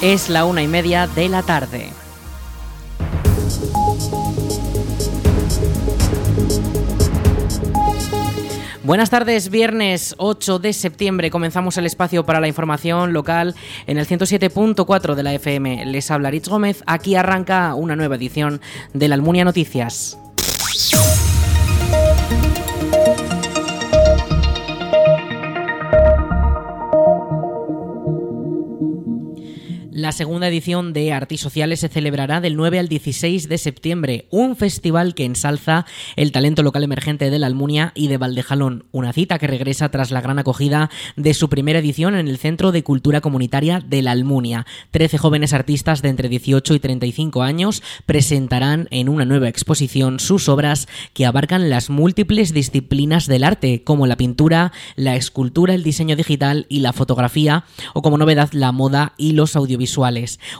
Es la una y media de la tarde. Buenas tardes, viernes 8 de septiembre comenzamos el espacio para la información local en el 107.4 de la FM. Les habla Rich Gómez, aquí arranca una nueva edición de la Almunia Noticias. Segunda edición de Artisociales se celebrará del 9 al 16 de septiembre, un festival que ensalza el talento local emergente de la Almunia y de Valdejalón, una cita que regresa tras la gran acogida de su primera edición en el Centro de Cultura Comunitaria de la Almunia. Trece jóvenes artistas de entre 18 y 35 años presentarán en una nueva exposición sus obras que abarcan las múltiples disciplinas del arte, como la pintura, la escultura, el diseño digital y la fotografía, o como novedad la moda y los audiovisuales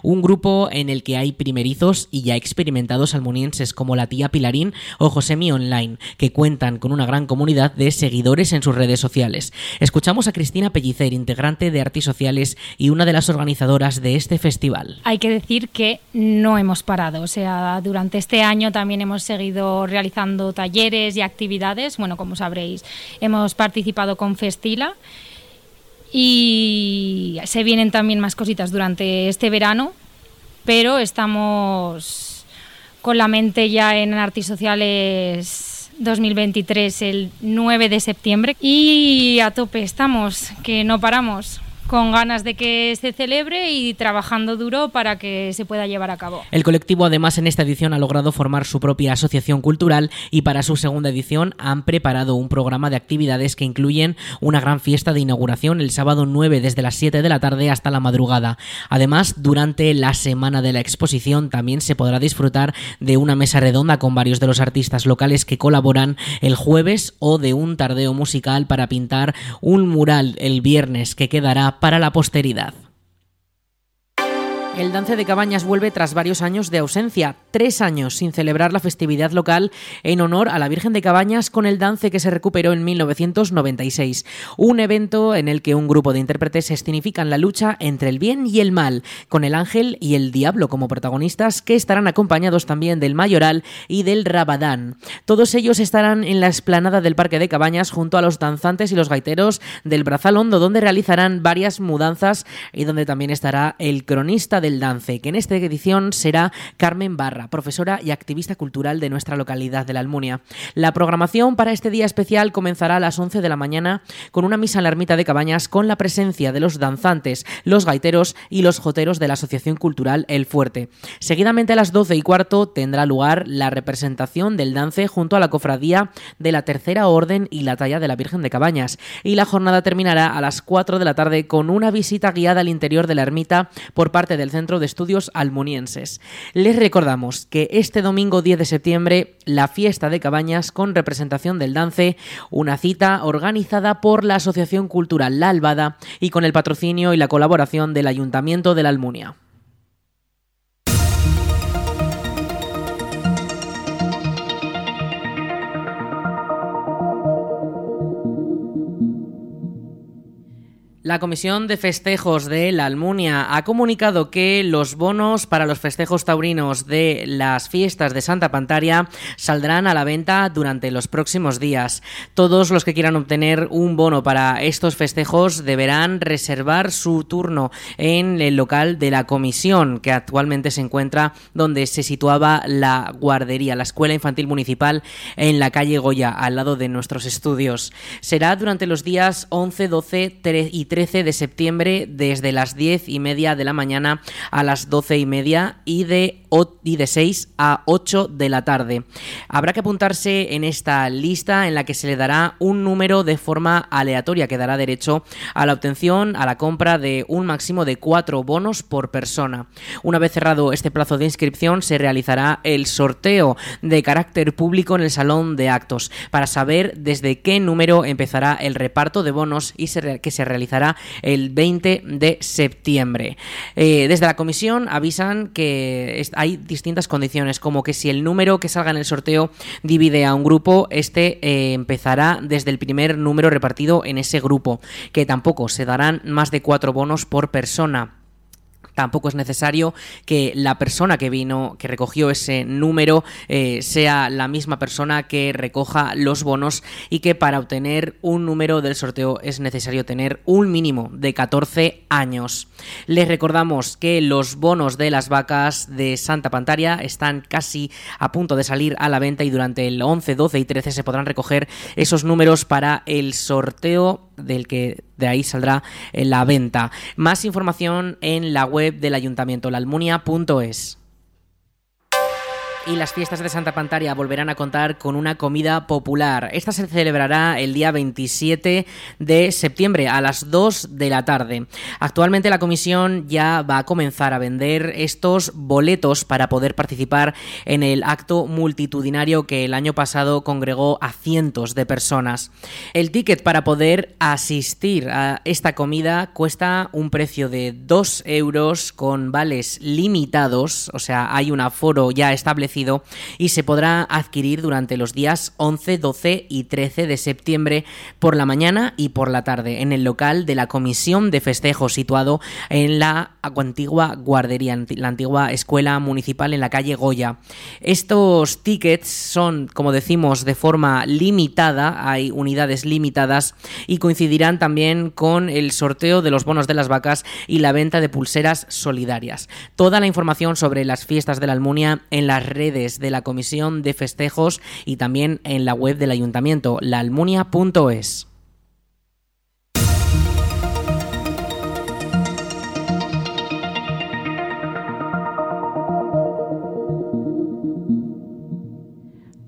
un grupo en el que hay primerizos y ya experimentados almunienses como la tía Pilarín o Josemi Online, que cuentan con una gran comunidad de seguidores en sus redes sociales. Escuchamos a Cristina Pellicer, integrante de Artis Sociales y una de las organizadoras de este festival. Hay que decir que no hemos parado, o sea, durante este año también hemos seguido realizando talleres y actividades, bueno, como sabréis, hemos participado con Festila y se vienen también más cositas durante este verano, pero estamos con la mente ya en Artisociales 2023 el 9 de septiembre. Y a tope estamos, que no paramos con ganas de que se celebre y trabajando duro para que se pueda llevar a cabo. El colectivo además en esta edición ha logrado formar su propia asociación cultural y para su segunda edición han preparado un programa de actividades que incluyen una gran fiesta de inauguración el sábado 9 desde las 7 de la tarde hasta la madrugada. Además, durante la semana de la exposición también se podrá disfrutar de una mesa redonda con varios de los artistas locales que colaboran el jueves o de un tardeo musical para pintar un mural el viernes que quedará para la posteridad. El Dance de Cabañas vuelve tras varios años de ausencia, tres años sin celebrar la festividad local en honor a la Virgen de Cabañas con el dance que se recuperó en 1996. Un evento en el que un grupo de intérpretes escenifican la lucha entre el bien y el mal, con el ángel y el diablo como protagonistas que estarán acompañados también del mayoral y del rabadán. Todos ellos estarán en la explanada del Parque de Cabañas junto a los danzantes y los gaiteros del Brazal Hondo, donde realizarán varias mudanzas y donde también estará el cronista de el Dance, que en esta edición será Carmen Barra, profesora y activista cultural de nuestra localidad de la Almunia. La programación para este día especial comenzará a las 11 de la mañana con una misa en la ermita de Cabañas con la presencia de los danzantes, los gaiteros y los joteros de la Asociación Cultural El Fuerte. Seguidamente a las 12 y cuarto tendrá lugar la representación del dance junto a la cofradía de la Tercera Orden y la talla de la Virgen de Cabañas. Y la jornada terminará a las 4 de la tarde con una visita guiada al interior de la ermita por parte del Centro de Estudios Almunienses. Les recordamos que este domingo 10 de septiembre la fiesta de cabañas con representación del dance, una cita organizada por la Asociación Cultural La Albada y con el patrocinio y la colaboración del Ayuntamiento de la Almunia. La Comisión de Festejos de la Almunia ha comunicado que los bonos para los festejos taurinos de las fiestas de Santa Pantaria saldrán a la venta durante los próximos días. Todos los que quieran obtener un bono para estos festejos deberán reservar su turno en el local de la comisión, que actualmente se encuentra donde se situaba la guardería, la Escuela Infantil Municipal en la calle Goya, al lado de nuestros estudios. Será durante los días 11, 12 y 13 13 de septiembre desde las 10 y media de la mañana a las 12 y media y de, y de 6 a 8 de la tarde. Habrá que apuntarse en esta lista en la que se le dará un número de forma aleatoria que dará derecho a la obtención, a la compra de un máximo de cuatro bonos por persona. Una vez cerrado este plazo de inscripción se realizará el sorteo de carácter público en el salón de actos para saber desde qué número empezará el reparto de bonos y que se realizará el 20 de septiembre. Eh, desde la comisión avisan que hay distintas condiciones, como que si el número que salga en el sorteo divide a un grupo, este eh, empezará desde el primer número repartido en ese grupo, que tampoco se darán más de cuatro bonos por persona Tampoco es necesario que la persona que vino, que recogió ese número, eh, sea la misma persona que recoja los bonos y que para obtener un número del sorteo es necesario tener un mínimo de 14 años. Les recordamos que los bonos de las vacas de Santa Pantaria están casi a punto de salir a la venta y durante el 11, 12 y 13 se podrán recoger esos números para el sorteo del que de ahí saldrá la venta. Más información en la web del ayuntamiento, laalmunia.es y las fiestas de Santa Pantaria volverán a contar con una comida popular. Esta se celebrará el día 27 de septiembre a las 2 de la tarde. Actualmente la comisión ya va a comenzar a vender estos boletos para poder participar en el acto multitudinario que el año pasado congregó a cientos de personas. El ticket para poder asistir a esta comida cuesta un precio de 2 euros con vales limitados, o sea, hay un aforo ya establecido y se podrá adquirir durante los días 11, 12 y 13 de septiembre por la mañana y por la tarde en el local de la Comisión de Festejos situado en la antigua guardería, la antigua escuela municipal en la calle Goya. Estos tickets son, como decimos, de forma limitada, hay unidades limitadas y coincidirán también con el sorteo de los bonos de las vacas y la venta de pulseras solidarias. Toda la información sobre las fiestas de la Almunia en las redes de la Comisión de Festejos y también en la web del Ayuntamiento, laalmunia.es.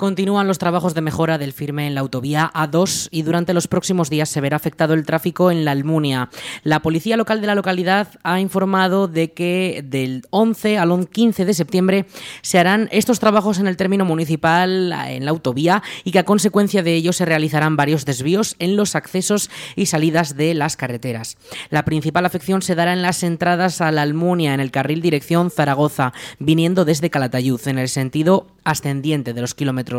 Continúan los trabajos de mejora del firme en la autovía A2 y durante los próximos días se verá afectado el tráfico en la Almunia. La policía local de la localidad ha informado de que del 11 al 15 de septiembre se harán estos trabajos en el término municipal en la autovía y que a consecuencia de ello se realizarán varios desvíos en los accesos y salidas de las carreteras. La principal afección se dará en las entradas a la Almunia en el carril dirección Zaragoza, viniendo desde Calatayud en el sentido ascendiente de los kilómetros.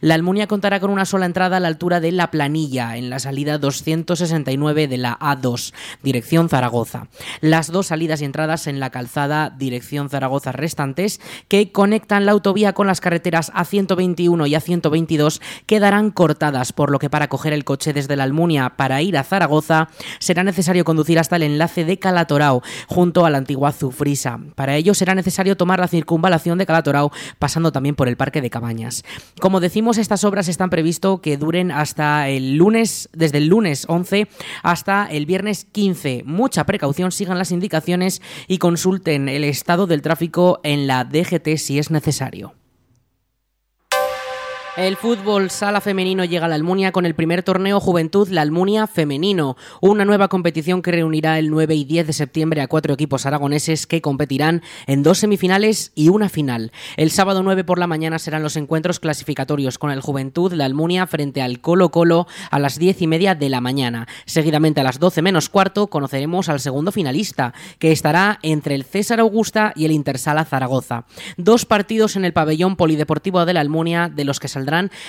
La Almunia contará con una sola entrada a la altura de La Planilla, en la salida 269 de la A2, dirección Zaragoza. Las dos salidas y entradas en la calzada dirección Zaragoza restantes, que conectan la autovía con las carreteras A121 y A122, quedarán cortadas, por lo que para coger el coche desde la Almunia para ir a Zaragoza será necesario conducir hasta el enlace de Calatorao, junto a la antigua Zufrisa. Para ello será necesario tomar la circunvalación de Calatorao, pasando también por el Parque de Cabañas. Como decimos, estas obras están previsto que duren hasta el lunes, desde el lunes 11 hasta el viernes 15. Mucha precaución, sigan las indicaciones y consulten el estado del tráfico en la DGT si es necesario. El fútbol sala femenino llega a la Almunia con el primer torneo Juventud La Almunia Femenino, una nueva competición que reunirá el 9 y 10 de septiembre a cuatro equipos aragoneses que competirán en dos semifinales y una final. El sábado 9 por la mañana serán los encuentros clasificatorios con el Juventud La Almunia frente al Colo Colo a las 10 y media de la mañana. Seguidamente a las 12 menos cuarto conoceremos al segundo finalista, que estará entre el César Augusta y el Intersala Zaragoza. Dos partidos en el pabellón polideportivo de la Almunia de los que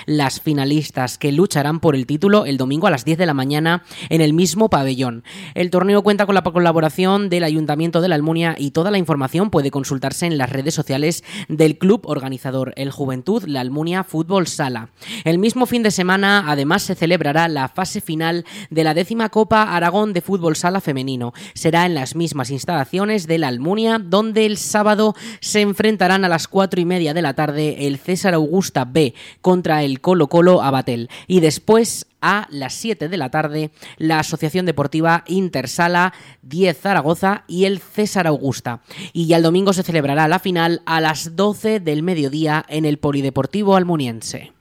las finalistas que lucharán por el título el domingo a las 10 de la mañana en el mismo pabellón. El torneo cuenta con la colaboración del Ayuntamiento de la Almunia y toda la información puede consultarse en las redes sociales del club organizador, el Juventud La Almunia Fútbol Sala. El mismo fin de semana, además, se celebrará la fase final de la décima Copa Aragón de Fútbol Sala Femenino. Será en las mismas instalaciones de la Almunia, donde el sábado se enfrentarán a las cuatro y media de la tarde el César Augusta B contra el Colo Colo Abatel. Y después a las 7 de la tarde la Asociación Deportiva Intersala 10 Zaragoza y el César Augusta. Y ya el domingo se celebrará la final a las 12 del mediodía en el Polideportivo Almuniense.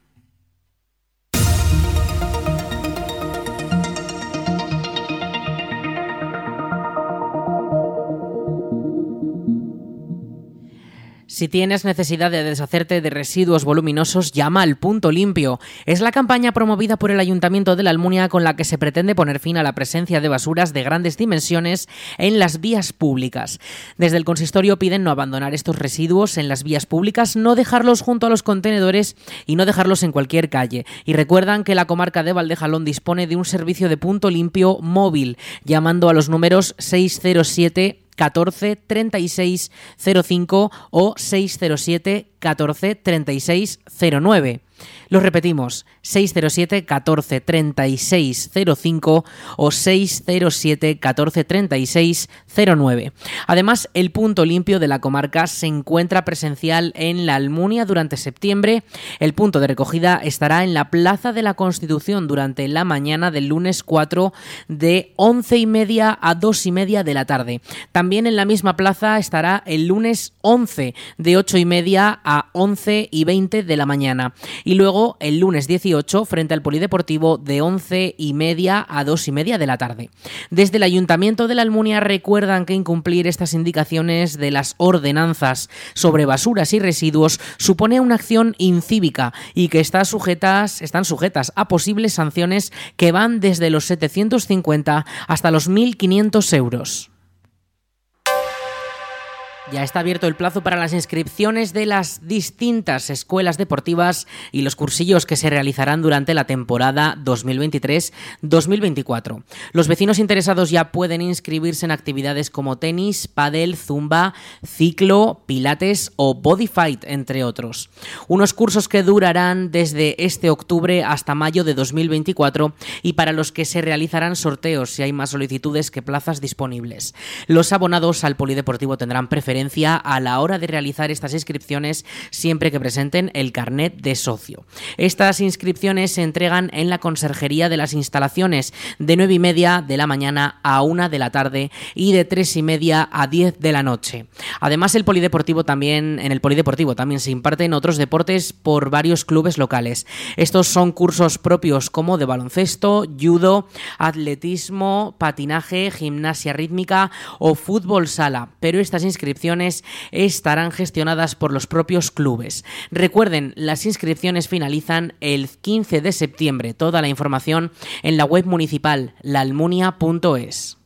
Si tienes necesidad de deshacerte de residuos voluminosos, llama al Punto Limpio. Es la campaña promovida por el Ayuntamiento de la Almunia con la que se pretende poner fin a la presencia de basuras de grandes dimensiones en las vías públicas. Desde el consistorio piden no abandonar estos residuos en las vías públicas, no dejarlos junto a los contenedores y no dejarlos en cualquier calle. Y recuerdan que la comarca de Valdejalón dispone de un servicio de punto limpio móvil, llamando a los números 607 14 36 05 o 607 14 36 09. Lo repetimos, 607 14 36 05 o 607 14 36 09. Además, el punto limpio de la comarca se encuentra presencial en la Almunia durante septiembre. El punto de recogida estará en la Plaza de la Constitución durante la mañana del lunes 4 de 11 y media a 2 y media de la tarde. También en la misma plaza estará el lunes 11 de 8 y media a 11 y 20 de la mañana. Y luego el lunes 18 frente al Polideportivo de 11 y media a 2 y media de la tarde. Desde el Ayuntamiento de la Almunia recuerdan que incumplir estas indicaciones de las ordenanzas sobre basuras y residuos supone una acción incívica y que está sujetas, están sujetas a posibles sanciones que van desde los 750 hasta los 1.500 euros. Ya está abierto el plazo para las inscripciones de las distintas escuelas deportivas y los cursillos que se realizarán durante la temporada 2023-2024. Los vecinos interesados ya pueden inscribirse en actividades como tenis, pádel, zumba, ciclo, pilates o body fight, entre otros. Unos cursos que durarán desde este octubre hasta mayo de 2024 y para los que se realizarán sorteos si hay más solicitudes que plazas disponibles. Los abonados al polideportivo tendrán preferencia a la hora de realizar estas inscripciones siempre que presenten el carnet de socio. Estas inscripciones se entregan en la conserjería de las instalaciones de 9 y media de la mañana a 1 de la tarde y de 3 y media a 10 de la noche. Además, el polideportivo también, en el polideportivo también se imparten otros deportes por varios clubes locales. Estos son cursos propios como de baloncesto, judo, atletismo, patinaje, gimnasia rítmica o fútbol sala, pero estas inscripciones estarán gestionadas por los propios clubes. Recuerden, las inscripciones finalizan el 15 de septiembre. Toda la información en la web municipal laalmunia.es.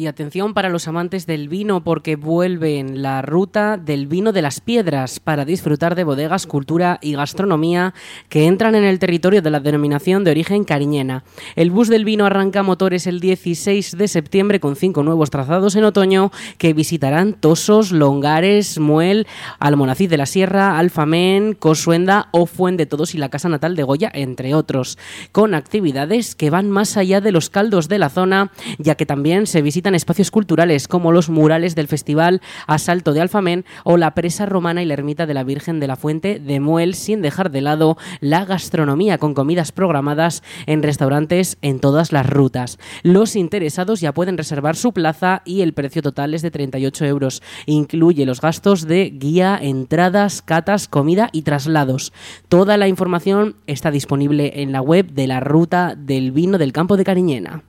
Y atención para los amantes del vino porque vuelve en la ruta del vino de las piedras para disfrutar de bodegas, cultura y gastronomía que entran en el territorio de la denominación de origen cariñena. El bus del vino arranca motores el 16 de septiembre con cinco nuevos trazados en otoño que visitarán Tosos, Longares, Muel, Almonacid de la Sierra, Alfamén, Cosuenda o Fuente de Todos y la Casa Natal de Goya, entre otros, con actividades que van más allá de los caldos de la zona, ya que también se visitan espacios culturales como los murales del Festival Asalto de Alfamén o la presa romana y la ermita de la Virgen de la Fuente de Muel, sin dejar de lado la gastronomía con comidas programadas en restaurantes en todas las rutas. Los interesados ya pueden reservar su plaza y el precio total es de 38 euros. Incluye los gastos de guía, entradas, catas, comida y traslados. Toda la información está disponible en la web de la Ruta del Vino del Campo de Cariñena.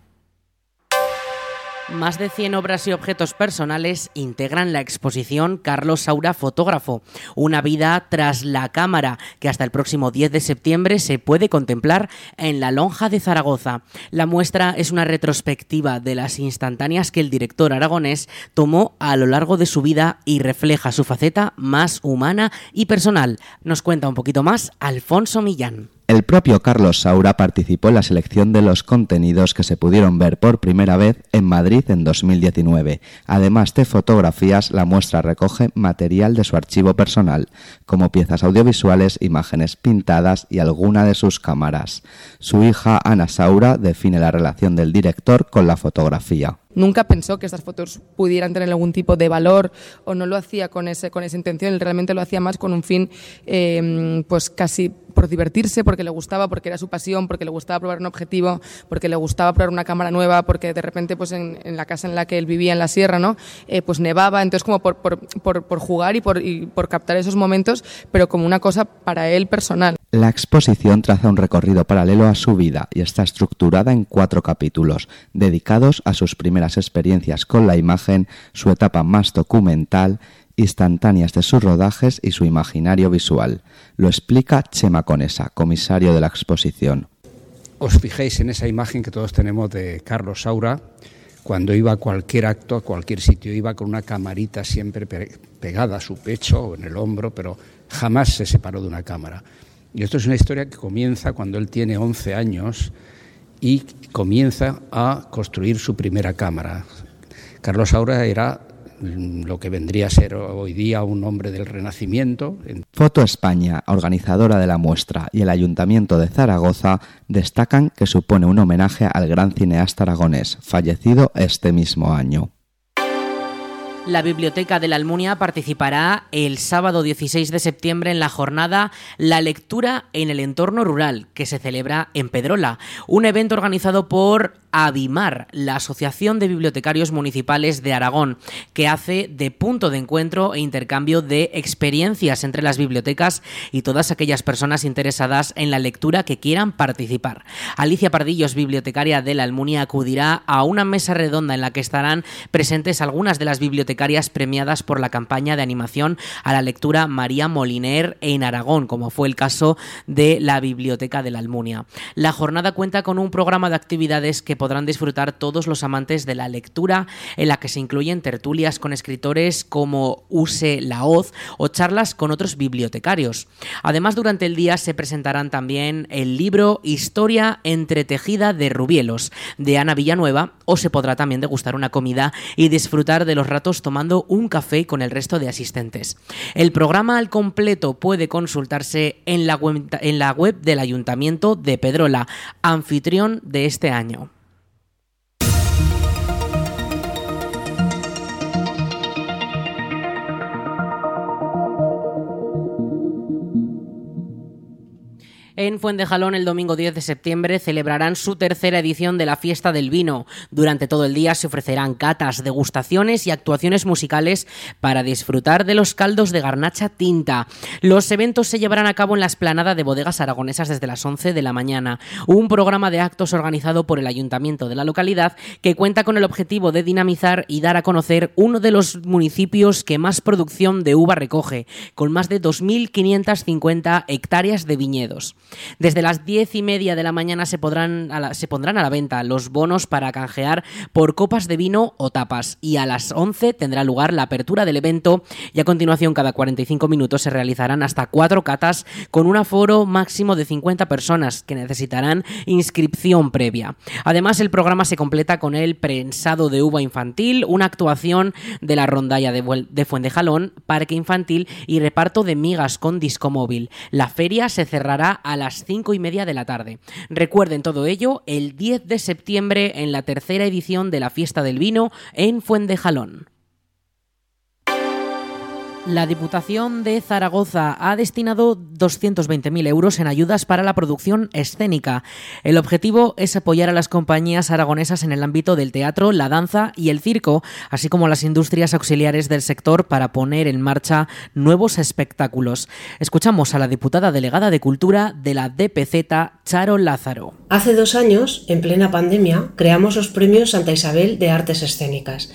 Más de 100 obras y objetos personales integran la exposición Carlos Saura Fotógrafo, una vida tras la cámara, que hasta el próximo 10 de septiembre se puede contemplar en la Lonja de Zaragoza. La muestra es una retrospectiva de las instantáneas que el director aragonés tomó a lo largo de su vida y refleja su faceta más humana y personal. Nos cuenta un poquito más Alfonso Millán. El propio Carlos Saura participó en la selección de los contenidos que se pudieron ver por primera vez en Madrid en 2019. Además de fotografías, la muestra recoge material de su archivo personal, como piezas audiovisuales, imágenes pintadas y alguna de sus cámaras. Su hija Ana Saura define la relación del director con la fotografía. Nunca pensó que estas fotos pudieran tener algún tipo de valor o no lo hacía con, ese, con esa intención, realmente lo hacía más con un fin eh, pues casi por divertirse, porque le gustaba, porque era su pasión, porque le gustaba probar un objetivo, porque le gustaba probar una cámara nueva, porque de repente pues en, la casa en la que él vivía en la sierra, ¿no? Eh, pues nevaba, entonces como por, por, por, por jugar y por, y por captar esos momentos, pero como una cosa para él personal. La exposición traza un recorrido paralelo a su vida y está estructurada en cuatro capítulos, dedicados a sus primeras experiencias con la imagen, su etapa más documental, instantáneas de sus rodajes y su imaginario visual. Lo explica Chema Conesa, comisario de la exposición. Os fijéis en esa imagen que todos tenemos de Carlos Saura, cuando iba a cualquier acto, a cualquier sitio, iba con una camarita siempre pegada a su pecho o en el hombro, pero jamás se separó de una cámara. Y esto es una historia que comienza cuando él tiene 11 años y comienza a construir su primera cámara. Carlos Saura era lo que vendría a ser hoy día un hombre del Renacimiento. Foto España, organizadora de la muestra, y el Ayuntamiento de Zaragoza destacan que supone un homenaje al gran cineasta aragonés, fallecido este mismo año. La Biblioteca de la Almunia participará el sábado 16 de septiembre en la jornada La lectura en el entorno rural, que se celebra en Pedrola, un evento organizado por Avimar, la Asociación de Bibliotecarios Municipales de Aragón, que hace de punto de encuentro e intercambio de experiencias entre las bibliotecas y todas aquellas personas interesadas en la lectura que quieran participar. Alicia Pardillos, bibliotecaria de la Almunia, acudirá a una mesa redonda en la que estarán presentes algunas de las bibliotecarias premiadas por la campaña de animación a la lectura María Moliner en Aragón, como fue el caso de la Biblioteca de la Almunia. La jornada cuenta con un programa de actividades que podrán disfrutar todos los amantes de la lectura, en la que se incluyen tertulias con escritores como Use Laoz o charlas con otros bibliotecarios. Además, durante el día se presentarán también el libro Historia entretejida de Rubielos, de Ana Villanueva, o se podrá también degustar una comida y disfrutar de los ratos tomando un café con el resto de asistentes. El programa al completo puede consultarse en la web, en la web del Ayuntamiento de Pedrola, anfitrión de este año. En Fuentejalón el domingo 10 de septiembre celebrarán su tercera edición de la Fiesta del Vino. Durante todo el día se ofrecerán catas, degustaciones y actuaciones musicales para disfrutar de los caldos de garnacha tinta. Los eventos se llevarán a cabo en la esplanada de bodegas aragonesas desde las 11 de la mañana. Un programa de actos organizado por el ayuntamiento de la localidad que cuenta con el objetivo de dinamizar y dar a conocer uno de los municipios que más producción de uva recoge, con más de 2.550 hectáreas de viñedos. Desde las diez y media de la mañana se, podrán se pondrán a la venta los bonos para canjear por copas de vino o tapas y a las 11 tendrá lugar la apertura del evento y a continuación cada 45 minutos se realizarán hasta cuatro catas con un aforo máximo de 50 personas que necesitarán inscripción previa. Además el programa se completa con el prensado de uva infantil, una actuación de la rondalla de, de Fuentejalón, parque infantil y reparto de migas con disco móvil. La feria se cerrará a las 5 y media de la tarde. Recuerden todo ello el 10 de septiembre en la tercera edición de la Fiesta del Vino en Fuentejalón. La Diputación de Zaragoza ha destinado 220.000 euros en ayudas para la producción escénica. El objetivo es apoyar a las compañías aragonesas en el ámbito del teatro, la danza y el circo, así como las industrias auxiliares del sector para poner en marcha nuevos espectáculos. Escuchamos a la diputada delegada de Cultura de la DPZ, Charo Lázaro. Hace dos años, en plena pandemia, creamos los premios Santa Isabel de Artes Escénicas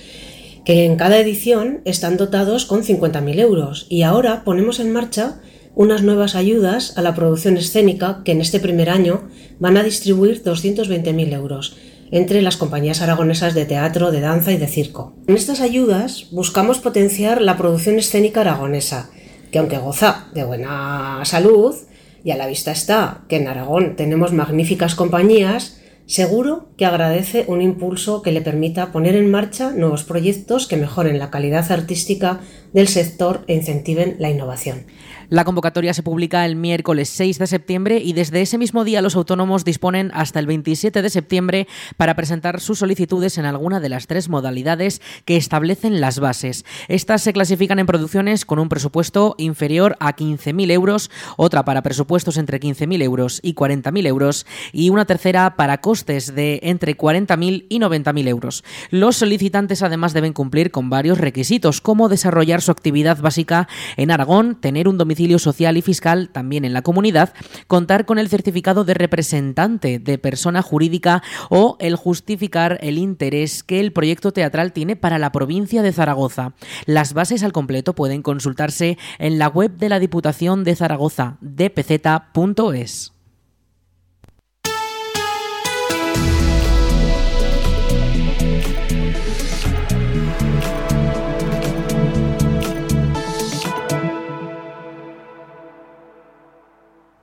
que en cada edición están dotados con 50.000 euros y ahora ponemos en marcha unas nuevas ayudas a la producción escénica que en este primer año van a distribuir 220.000 euros entre las compañías aragonesas de teatro, de danza y de circo. En estas ayudas buscamos potenciar la producción escénica aragonesa, que aunque goza de buena salud, y a la vista está que en Aragón tenemos magníficas compañías, Seguro que agradece un impulso que le permita poner en marcha nuevos proyectos que mejoren la calidad artística del sector e incentiven la innovación. La convocatoria se publica el miércoles 6 de septiembre y desde ese mismo día los autónomos disponen hasta el 27 de septiembre para presentar sus solicitudes en alguna de las tres modalidades que establecen las bases. Estas se clasifican en producciones con un presupuesto inferior a 15.000 euros, otra para presupuestos entre 15.000 euros y 40.000 euros y una tercera para costes de entre 40.000 y 90.000 euros. Los solicitantes además deben cumplir con varios requisitos como desarrollar su actividad básica en Aragón, tener un domicilio social y fiscal también en la comunidad, contar con el certificado de representante de persona jurídica o el justificar el interés que el proyecto teatral tiene para la provincia de Zaragoza. Las bases al completo pueden consultarse en la web de la Diputación de Zaragoza, dpz.es.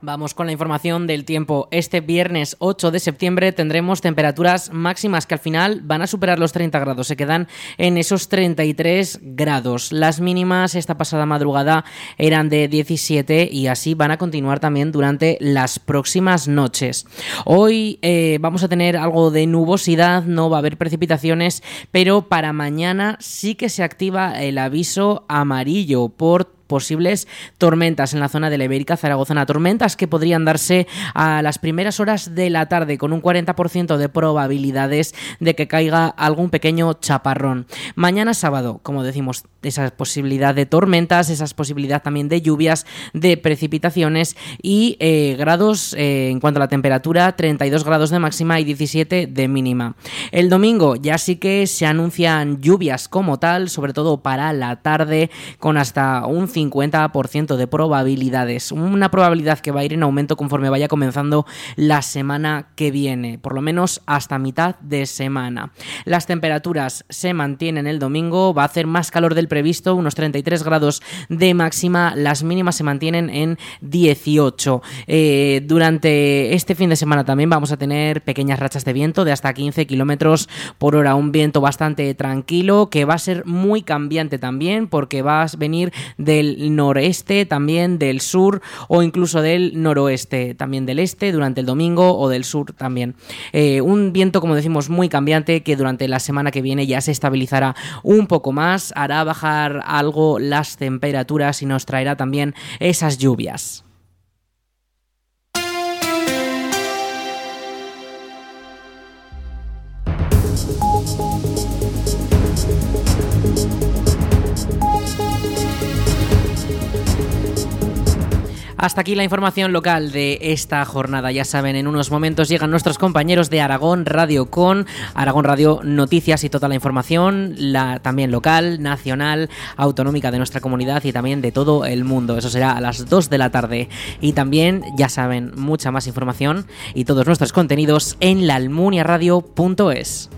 Vamos con la información del tiempo. Este viernes 8 de septiembre tendremos temperaturas máximas que al final van a superar los 30 grados. Se quedan en esos 33 grados. Las mínimas esta pasada madrugada eran de 17 y así van a continuar también durante las próximas noches. Hoy eh, vamos a tener algo de nubosidad, no va a haber precipitaciones, pero para mañana sí que se activa el aviso amarillo por posibles tormentas en la zona de la Ibérica Zaragozana. Tormentas que podrían darse a las primeras horas de la tarde con un 40% de probabilidades de que caiga algún pequeño chaparrón. Mañana sábado, como decimos, esa posibilidad de tormentas, esa posibilidad también de lluvias, de precipitaciones y eh, grados eh, en cuanto a la temperatura, 32 grados de máxima y 17 de mínima. El domingo ya sí que se anuncian lluvias como tal, sobre todo para la tarde, con hasta un 50% de probabilidades. Una probabilidad que va a ir en aumento conforme vaya comenzando la semana que viene, por lo menos hasta mitad de semana. Las temperaturas se mantienen el domingo, va a hacer más calor del previsto, unos 33 grados de máxima, las mínimas se mantienen en 18. Eh, durante este fin de semana también vamos a tener pequeñas rachas de viento de hasta 15 kilómetros por hora, un viento bastante tranquilo que va a ser muy cambiante también porque va a venir del noreste, también del sur o incluso del noroeste, también del este durante el domingo o del sur también. Eh, un viento, como decimos, muy cambiante que durante la semana que viene ya se estabilizará un poco más, hará bajar algo las temperaturas y nos traerá también esas lluvias. Hasta aquí la información local de esta jornada. Ya saben, en unos momentos llegan nuestros compañeros de Aragón Radio con Aragón Radio Noticias y toda la información, la también local, nacional, autonómica de nuestra comunidad y también de todo el mundo. Eso será a las 2 de la tarde. Y también, ya saben, mucha más información y todos nuestros contenidos en laalmuniaradio.es.